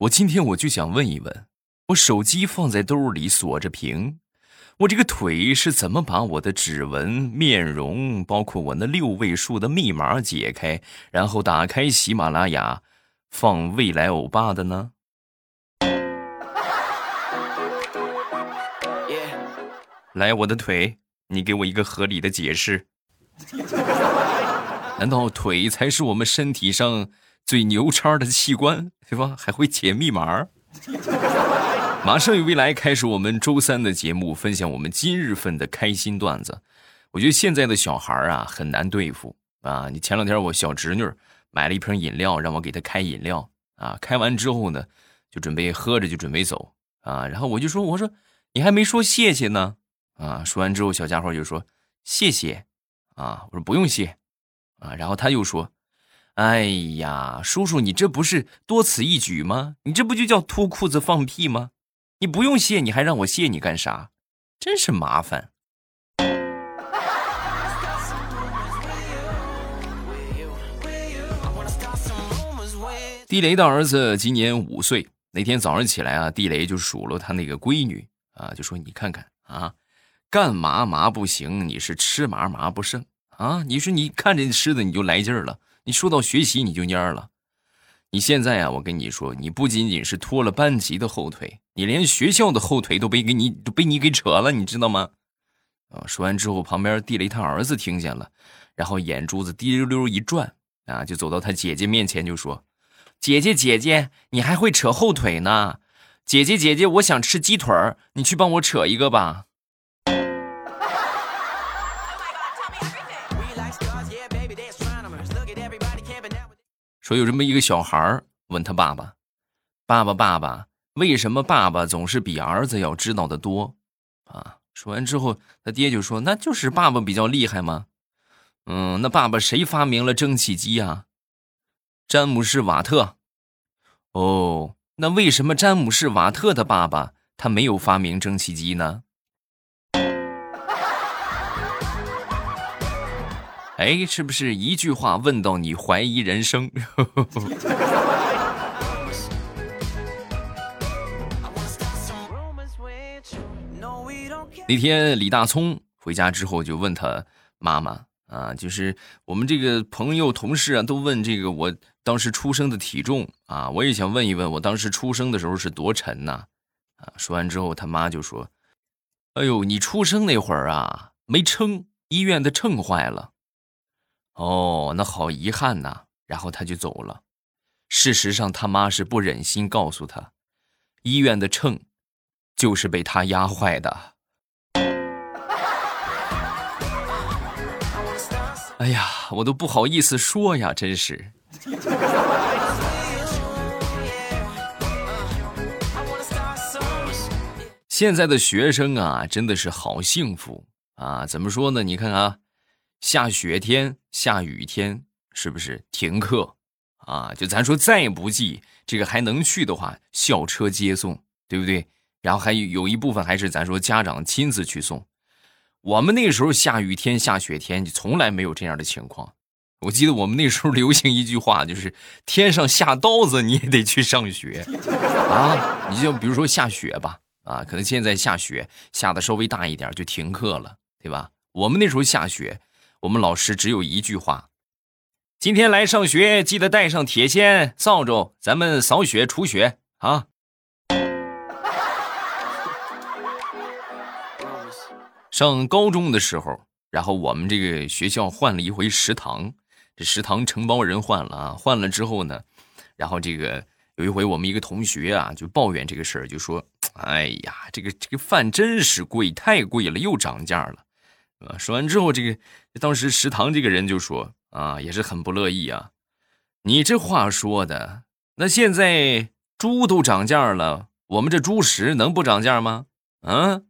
我今天我就想问一问，我手机放在兜里锁着屏，我这个腿是怎么把我的指纹、面容，包括我那六位数的密码解开，然后打开喜马拉雅，放未来欧巴的呢？来，我的腿，你给我一个合理的解释。难道腿才是我们身体上最牛叉的器官，对吧？还会解密码？马上与未来开始我们周三的节目，分享我们今日份的开心段子。我觉得现在的小孩啊很难对付啊！你前两天我小侄女买了一瓶饮料，让我给她开饮料啊，开完之后呢，就准备喝着就准备走啊，然后我就说：“我说你还没说谢谢呢。”啊！说完之后，小家伙就说：“谢谢。”啊，我说不用谢。啊，然后他又说：“哎呀，叔叔，你这不是多此一举吗？你这不就叫脱裤子放屁吗？你不用谢，你还让我谢你干啥？真是麻烦。”地雷的儿子今年五岁，那天早上起来啊，地雷就数落他那个闺女啊，就说：“你看看啊。”干嘛嘛不行？你是吃嘛嘛不剩啊？你说你看着吃的你就来劲儿了，你说到学习你就蔫了。你现在啊，我跟你说，你不仅仅是拖了班级的后腿，你连学校的后腿都被给你都被你给扯了，你知道吗？啊！说完之后，旁边地雷他儿子听见了，然后眼珠子滴溜溜一转啊，就走到他姐姐面前就说：“姐姐姐姐，你还会扯后腿呢？姐姐姐姐，我想吃鸡腿儿，你去帮我扯一个吧。”说有这么一个小孩问他爸爸：“爸爸，爸爸，为什么爸爸总是比儿子要知道的多？”啊，说完之后，他爹就说：“那就是爸爸比较厉害吗？”嗯，那爸爸谁发明了蒸汽机啊？詹姆士瓦特。哦，那为什么詹姆士瓦特的爸爸他没有发明蒸汽机呢？哎，是不是一句话问到你怀疑人生？那天李大聪回家之后就问他妈妈啊，就是我们这个朋友同事啊，都问这个我当时出生的体重啊，我也想问一问，我当时出生的时候是多沉呐？啊，说完之后他妈就说：“哎呦，你出生那会儿啊，没称，医院的秤坏了。”哦，那好遗憾呐。然后他就走了。事实上，他妈是不忍心告诉他，医院的秤就是被他压坏的。哎呀，我都不好意思说呀，真是。现在的学生啊，真的是好幸福啊！怎么说呢？你看啊。下雪天、下雨天，是不是停课啊？就咱说再不济，这个还能去的话，校车接送，对不对？然后还有有一部分还是咱说家长亲自去送。我们那时候下雨天、下雪天，就从来没有这样的情况。我记得我们那时候流行一句话，就是“天上下刀子，你也得去上学”，啊，你就比如说下雪吧，啊，可能现在下雪下的稍微大一点，就停课了，对吧？我们那时候下雪。我们老师只有一句话：今天来上学，记得带上铁锨、扫帚，咱们扫雪除雪啊。上高中的时候，然后我们这个学校换了一回食堂，这食堂承包人换了啊，换了之后呢，然后这个有一回我们一个同学啊就抱怨这个事儿，就说：“哎呀，这个这个饭真是贵，太贵了，又涨价了。”啊！说完之后，这个当时食堂这个人就说：“啊，也是很不乐意啊，你这话说的，那现在猪都涨价了，我们这猪食能不涨价吗？”嗯。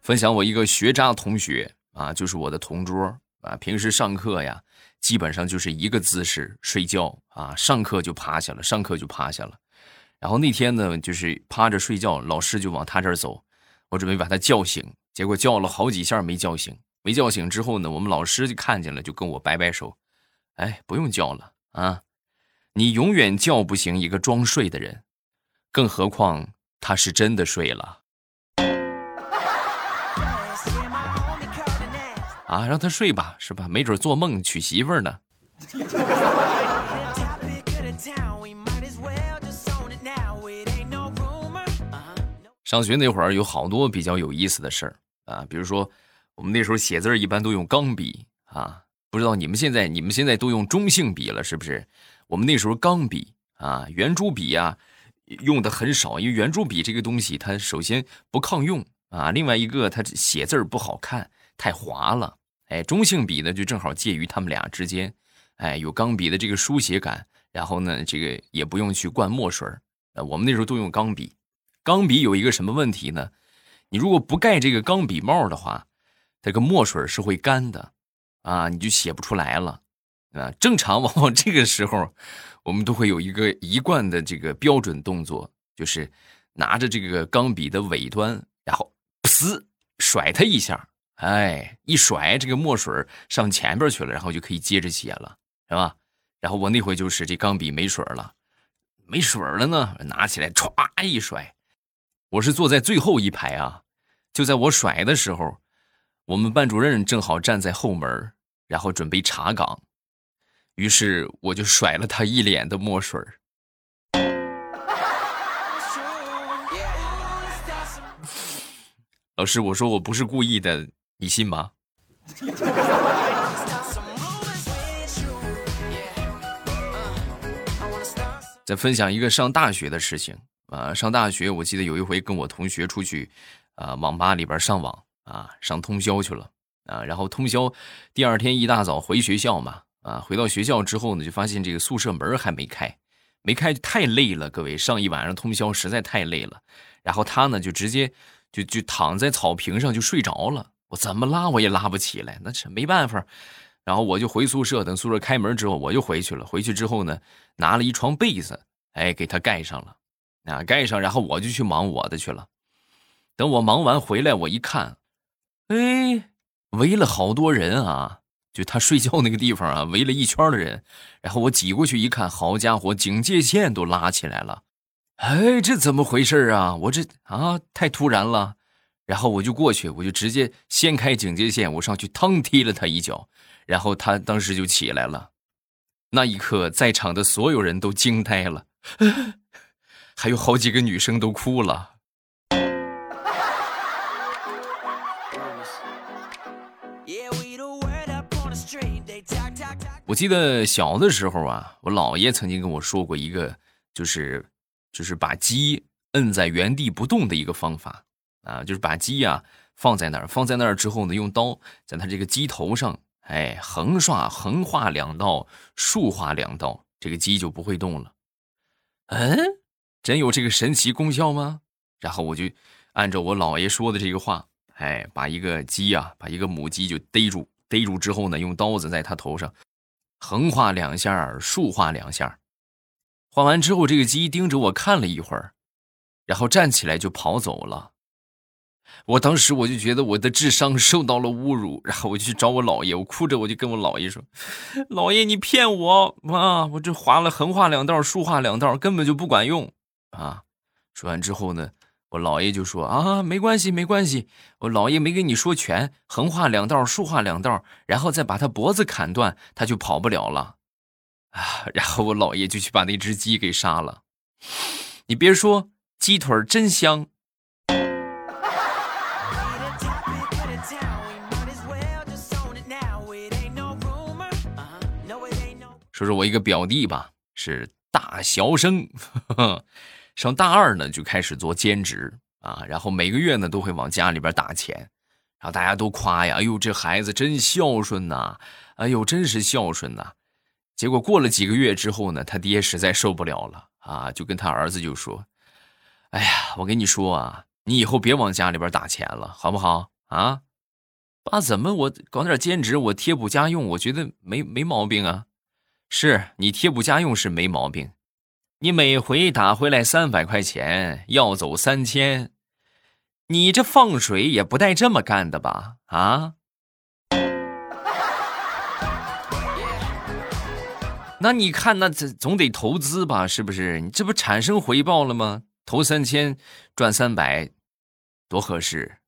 分享我一个学渣同学啊，就是我的同桌啊，平时上课呀。基本上就是一个姿势睡觉啊，上课就趴下了，上课就趴下了。然后那天呢，就是趴着睡觉，老师就往他这儿走，我准备把他叫醒，结果叫了好几下没叫醒，没叫醒之后呢，我们老师就看见了，就跟我摆摆手，哎，不用叫了啊，你永远叫不醒一个装睡的人，更何况他是真的睡了。啊，让他睡吧，是吧？没准做梦娶媳妇儿呢。上学那会儿有好多比较有意思的事儿啊，比如说我们那时候写字一般都用钢笔啊，不知道你们现在你们现在都用中性笔了是不是？我们那时候钢笔啊，圆珠笔呀用的很少，因为圆珠笔这个东西它首先不抗用啊，另外一个它写字不好看，太滑了。哎，中性笔呢就正好介于他们俩之间，哎，有钢笔的这个书写感，然后呢这个也不用去灌墨水呃，我们那时候都用钢笔。钢笔有一个什么问题呢？你如果不盖这个钢笔帽的话，这个墨水是会干的，啊，你就写不出来了，啊。正常往往这个时候，我们都会有一个一贯的这个标准动作，就是拿着这个钢笔的尾端，然后噗甩它一下，哎，一甩这个墨水上前边去了，然后就可以接着写了，是吧？然后我那回就是这钢笔没水了，没水了呢，拿起来歘一甩。我是坐在最后一排啊，就在我甩的时候，我们班主任正好站在后门，然后准备查岗，于是我就甩了他一脸的墨水 老师，我说我不是故意的，你信吗？再分享一个上大学的事情。啊，上大学我记得有一回跟我同学出去，啊，网吧里边上网啊，上通宵去了啊。然后通宵，第二天一大早回学校嘛，啊，回到学校之后呢，就发现这个宿舍门还没开，没开太累了，各位上一晚上通宵实在太累了。然后他呢就直接就就躺在草坪上就睡着了，我怎么拉我也拉不起来，那是没办法。然后我就回宿舍，等宿舍开门之后我就回去了。回去之后呢，拿了一床被子，哎，给他盖上了。啊，盖上，然后我就去忙我的去了。等我忙完回来，我一看，哎，围了好多人啊！就他睡觉那个地方啊，围了一圈的人。然后我挤过去一看，好家伙，警戒线都拉起来了！哎，这怎么回事啊？我这啊，太突然了。然后我就过去，我就直接掀开警戒线，我上去腾踢了他一脚，然后他当时就起来了。那一刻，在场的所有人都惊呆了。还有好几个女生都哭了。我记得小的时候啊，我姥爷曾经跟我说过一个，就是就是把鸡摁在原地不动的一个方法啊，就是把鸡呀放在那儿，放在那儿之后呢，用刀在它这个鸡头上，哎，横刷横划两刀，竖划两刀，这个鸡就不会动了。嗯。真有这个神奇功效吗？然后我就按照我姥爷说的这个话，哎，把一个鸡呀，把一个母鸡就逮住，逮住之后呢，用刀子在它头上横划两下，竖划两下，划完之后，这个鸡盯着我看了一会儿，然后站起来就跑走了。我当时我就觉得我的智商受到了侮辱，然后我就去找我姥爷，我哭着我就跟我姥爷说：“姥爷，你骗我啊！我这划了横划两道，竖划两道，根本就不管用。”啊，说完之后呢，我姥爷就说啊，没关系，没关系，我姥爷没跟你说全，横画两道，竖画两道，然后再把他脖子砍断，他就跑不了了，啊，然后我姥爷就去把那只鸡给杀了。你别说，鸡腿真香。说说我一个表弟吧，是大学生。上大二呢，就开始做兼职啊，然后每个月呢都会往家里边打钱，然后大家都夸呀，哎呦这孩子真孝顺呐，哎呦真是孝顺呐。结果过了几个月之后呢，他爹实在受不了了啊，就跟他儿子就说：“哎呀，我跟你说啊，你以后别往家里边打钱了，好不好啊？爸，怎么我搞点兼职，我贴补家用，我觉得没没毛病啊。是你贴补家用是没毛病。你每回打回来三百块钱要走三千你这放水也不带这么干的吧啊？那你看那这总得投资吧是不是？你这不产生回报了吗？投三千赚三百多合适。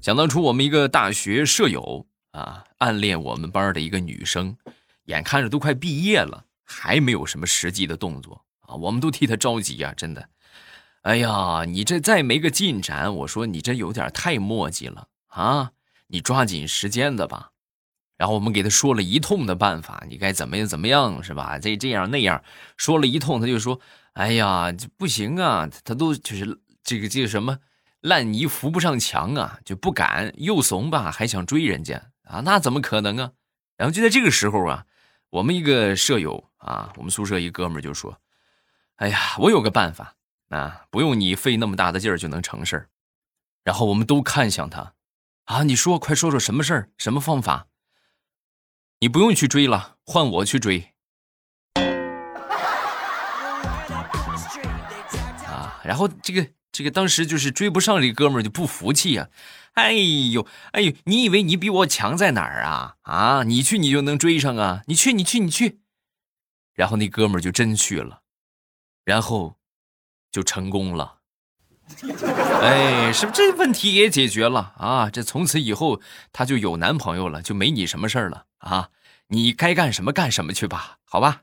想当初，我们一个大学舍友啊，暗恋我们班的一个女生，眼看着都快毕业了，还没有什么实际的动作啊，我们都替他着急啊，真的。哎呀，你这再没个进展，我说你这有点太磨叽了啊！你抓紧时间的吧。然后我们给他说了一通的办法，你该怎么样怎么样是吧？这这样那样说了一通，他就说：“哎呀，这不行啊，他都就是这个这个什么烂泥扶不上墙啊，就不敢又怂吧，还想追人家啊？那怎么可能啊？”然后就在这个时候啊，我们一个舍友啊，我们宿舍一哥们就说：“哎呀，我有个办法。”啊，不用你费那么大的劲儿就能成事儿，然后我们都看向他，啊，你说，快说说什么事儿，什么方法？你不用去追了，换我去追。啊，然后这个这个当时就是追不上这哥们儿就不服气呀，哎呦哎呦，你以为你比我强在哪儿啊？啊，你去你就能追上啊？你去你去你去，然后那哥们儿就真去了，然后。就成功了，哎，是不这问题也解决了啊？这从此以后他就有男朋友了，就没你什么事儿了啊？你该干什么干什么去吧，好吧？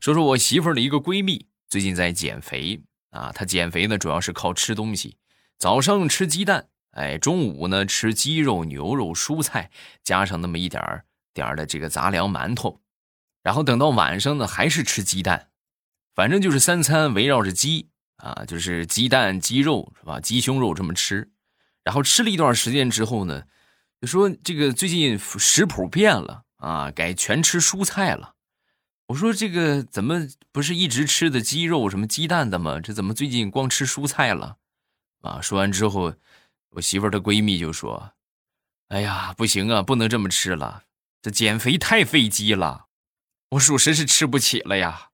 说说我媳妇儿的一个闺蜜，最近在减肥啊。她减肥呢，主要是靠吃东西，早上吃鸡蛋。哎，中午呢吃鸡肉、牛肉、蔬菜，加上那么一点儿点儿的这个杂粮馒头，然后等到晚上呢还是吃鸡蛋，反正就是三餐围绕着鸡啊，就是鸡蛋、鸡肉是吧？鸡胸肉这么吃，然后吃了一段时间之后呢，就说这个最近食谱变了啊，改全吃蔬菜了。我说这个怎么不是一直吃的鸡肉什么鸡蛋的吗？这怎么最近光吃蔬菜了？啊，说完之后。我媳妇儿的闺蜜就说：“哎呀，不行啊，不能这么吃了，这减肥太费鸡了，我属实是吃不起了呀。”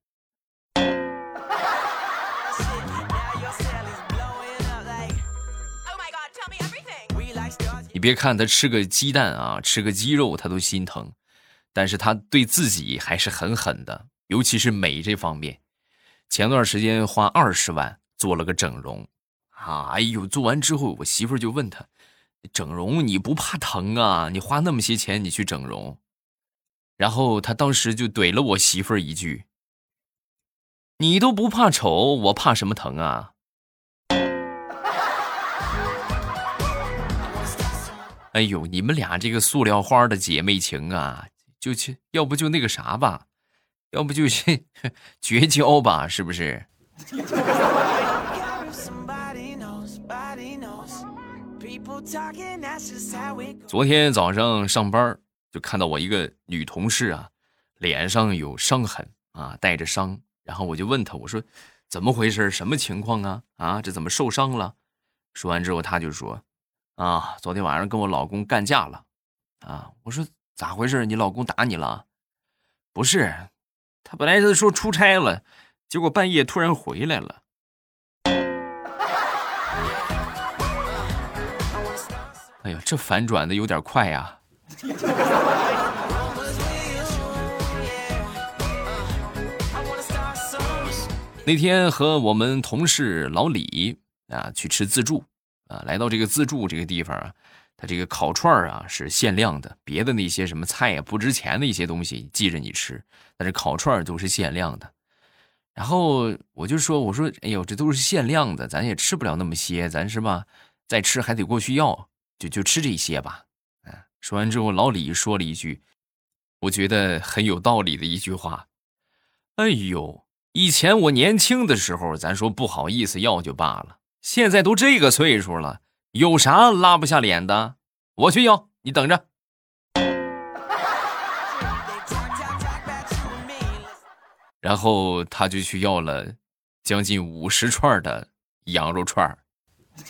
你别看他吃个鸡蛋啊，吃个鸡肉他都心疼，但是他对自己还是很狠的，尤其是美这方面。前段时间花二十万做了个整容。啊，哎呦！做完之后，我媳妇就问他：“整容你不怕疼啊？你花那么些钱，你去整容？”然后他当时就怼了我媳妇一句：“你都不怕丑，我怕什么疼啊？”哎呦，你们俩这个塑料花的姐妹情啊，就去，要不就那个啥吧，要不就去 绝交吧，是不是？昨天早上上班就看到我一个女同事啊，脸上有伤痕啊，带着伤。然后我就问她，我说怎么回事？什么情况啊？啊，这怎么受伤了？说完之后，她就说啊，昨天晚上跟我老公干架了。啊，我说咋回事？你老公打你了？不是，他本来是说出差了，结果半夜突然回来了。哎呀，这反转的有点快呀！那天和我们同事老李啊去吃自助啊，来到这个自助这个地方啊，他这个烤串啊是限量的，别的那些什么菜呀不值钱的一些东西记着你吃，但是烤串都是限量的。然后我就说，我说，哎呦，这都是限量的，咱也吃不了那么些，咱是吧？再吃还得过去要。就就吃这些吧，嗯。说完之后，老李说了一句，我觉得很有道理的一句话。哎呦，以前我年轻的时候，咱说不好意思要就罢了，现在都这个岁数了，有啥拉不下脸的？我去要，你等着。然后他就去要了将近五十串的羊肉串儿。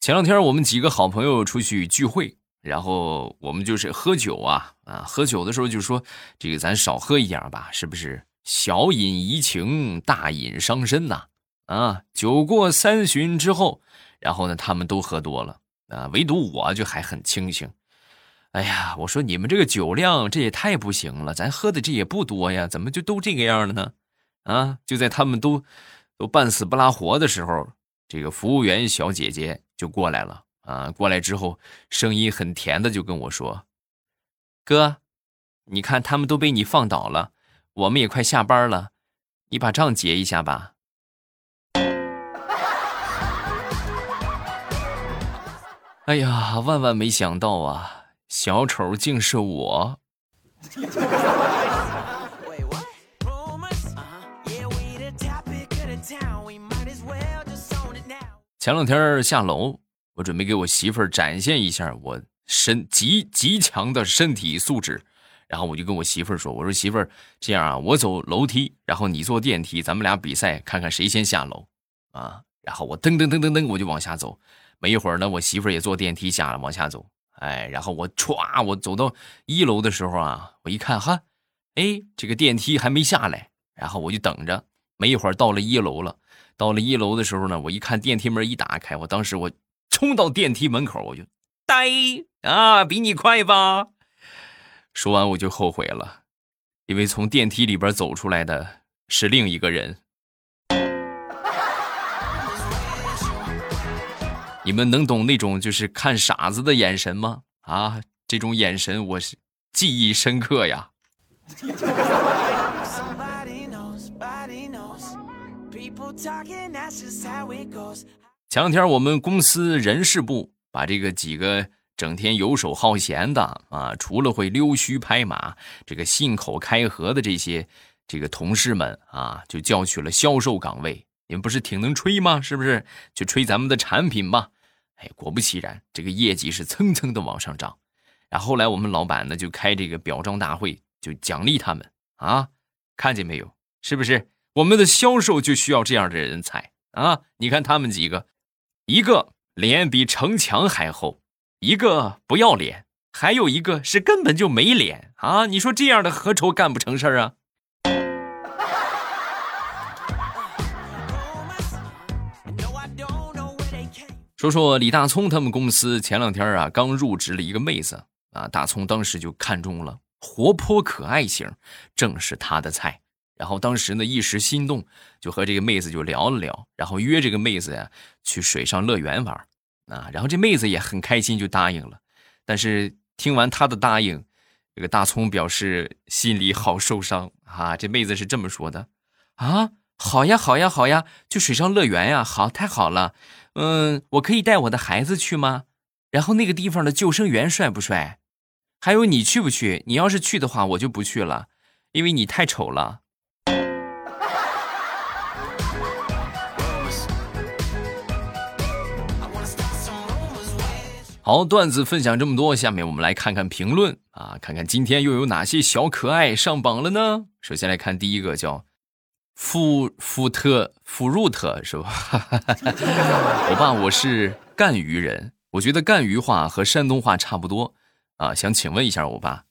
前两天我们几个好朋友出去聚会，然后我们就是喝酒啊啊，喝酒的时候就说这个咱少喝一点吧，是不是？小饮怡情，大饮伤身呐。啊，酒过三巡之后，然后呢，他们都喝多了啊，唯独我就还很清醒。哎呀，我说你们这个酒量这也太不行了，咱喝的这也不多呀，怎么就都这个样了呢？啊，就在他们都都半死不拉活的时候，这个服务员小姐姐就过来了。啊，过来之后，声音很甜的就跟我说：“哥，你看他们都被你放倒了，我们也快下班了，你把账结一下吧。”哎呀，万万没想到啊，小丑竟是我！前两天下楼。我准备给我媳妇儿展现一下我身极极强的身体素质，然后我就跟我媳妇儿说：“我说媳妇儿，这样啊，我走楼梯，然后你坐电梯，咱们俩比赛，看看谁先下楼，啊。”然后我噔噔噔噔噔，我就往下走。没一会儿呢，我媳妇儿也坐电梯下了，往下走。哎，然后我歘，我走到一楼的时候啊，我一看哈，哎，这个电梯还没下来，然后我就等着。没一会儿到了一楼了，到了一楼的时候呢，我一看电梯门一打开，我当时我。冲到电梯门口，我就呆啊，比你快吧。说完我就后悔了，因为从电梯里边走出来的是另一个人。你们能懂那种就是看傻子的眼神吗？啊，这种眼神我是记忆深刻呀。前两天我们公司人事部把这个几个整天游手好闲的啊，除了会溜须拍马、这个信口开河的这些这个同事们啊，就叫去了销售岗位。你们不是挺能吹吗？是不是？就吹咱们的产品嘛。哎，果不其然，这个业绩是蹭蹭的往上涨。然后来我们老板呢就开这个表彰大会，就奖励他们啊，看见没有？是不是？我们的销售就需要这样的人才啊！你看他们几个。一个脸比城墙还厚，一个不要脸，还有一个是根本就没脸啊！你说这样的何愁干不成事儿啊？说说李大聪他们公司前两天啊，刚入职了一个妹子啊，大聪当时就看中了，活泼可爱型，正是他的菜。然后当时呢，一时心动，就和这个妹子就聊了聊，然后约这个妹子呀去水上乐园玩啊。然后这妹子也很开心，就答应了。但是听完他的答应，这个大葱表示心里好受伤啊。这妹子是这么说的：啊，好呀，好呀，好呀，去水上乐园呀，好，太好了。嗯，我可以带我的孩子去吗？然后那个地方的救生员帅不帅？还有你去不去？你要是去的话，我就不去了，因为你太丑了。好，段子分享这么多，下面我们来看看评论啊，看看今天又有哪些小可爱上榜了呢？首先来看第一个，叫富富特富入特是吧？我爸我是赣榆人，我觉得赣榆话和山东话差不多啊，想请问一下我爸，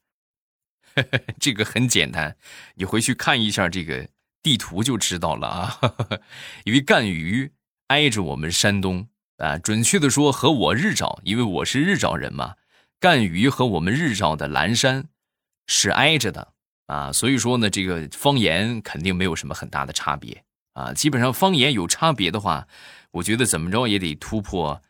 这个很简单，你回去看一下这个地图就知道了啊，因为赣榆挨着我们山东。啊，准确的说，和我日照，因为我是日照人嘛，赣榆和我们日照的蓝山是挨着的啊，所以说呢，这个方言肯定没有什么很大的差别啊。基本上方言有差别的话，我觉得怎么着也得突破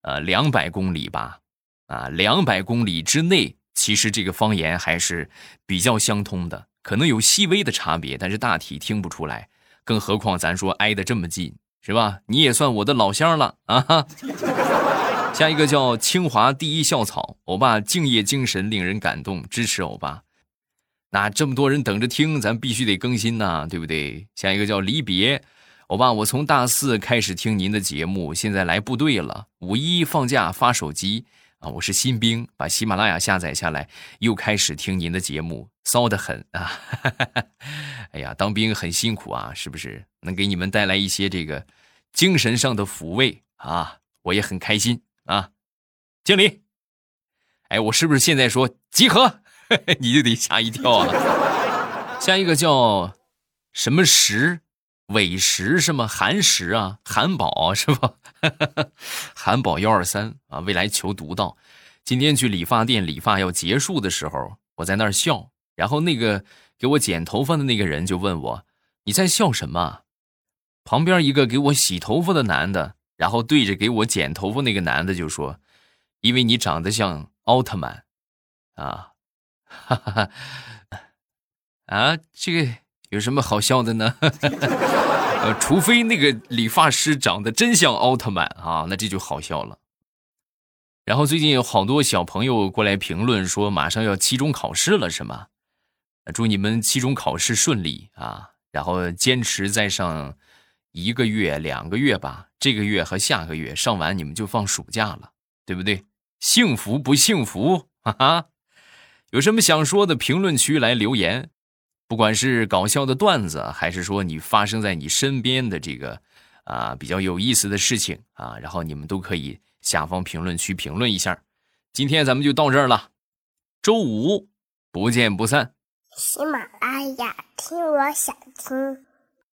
呃两百公里吧，啊，两百公里之内，其实这个方言还是比较相通的，可能有细微的差别，但是大体听不出来。更何况咱说挨得这么近。是吧？你也算我的老乡了啊！下一个叫清华第一校草，欧巴敬业精神令人感动，支持欧巴。那这么多人等着听，咱必须得更新呐，对不对？下一个叫离别，欧巴，我从大四开始听您的节目，现在来部队了，五一放假发手机。啊，我是新兵，把喜马拉雅下载下来，又开始听您的节目，骚得很啊！哎呀，当兵很辛苦啊，是不是？能给你们带来一些这个精神上的抚慰啊，我也很开心啊！敬礼。哎，我是不是现在说集合，你就得吓一跳啊？下一个叫什么石？伟石是吗？韩石啊，韩宝是吧？韩宝幺二三啊，未来求独到。今天去理发店理发要结束的时候，我在那儿笑，然后那个给我剪头发的那个人就问我：“你在笑什么？”旁边一个给我洗头发的男的，然后对着给我剪头发那个男的就说：“因为你长得像奥特曼。”啊，哈哈哈，啊，这个有什么好笑的呢？呃，除非那个理发师长得真像奥特曼啊，那这就好笑了。然后最近有好多小朋友过来评论说，马上要期中考试了，是吗？祝你们期中考试顺利啊！然后坚持再上一个月、两个月吧，这个月和下个月上完，你们就放暑假了，对不对？幸福不幸福？哈哈！有什么想说的，评论区来留言。不管是搞笑的段子，还是说你发生在你身边的这个啊比较有意思的事情啊，然后你们都可以。下方评论区评论一下，今天咱们就到这儿了，周五不见不散。喜马拉雅听，我想听。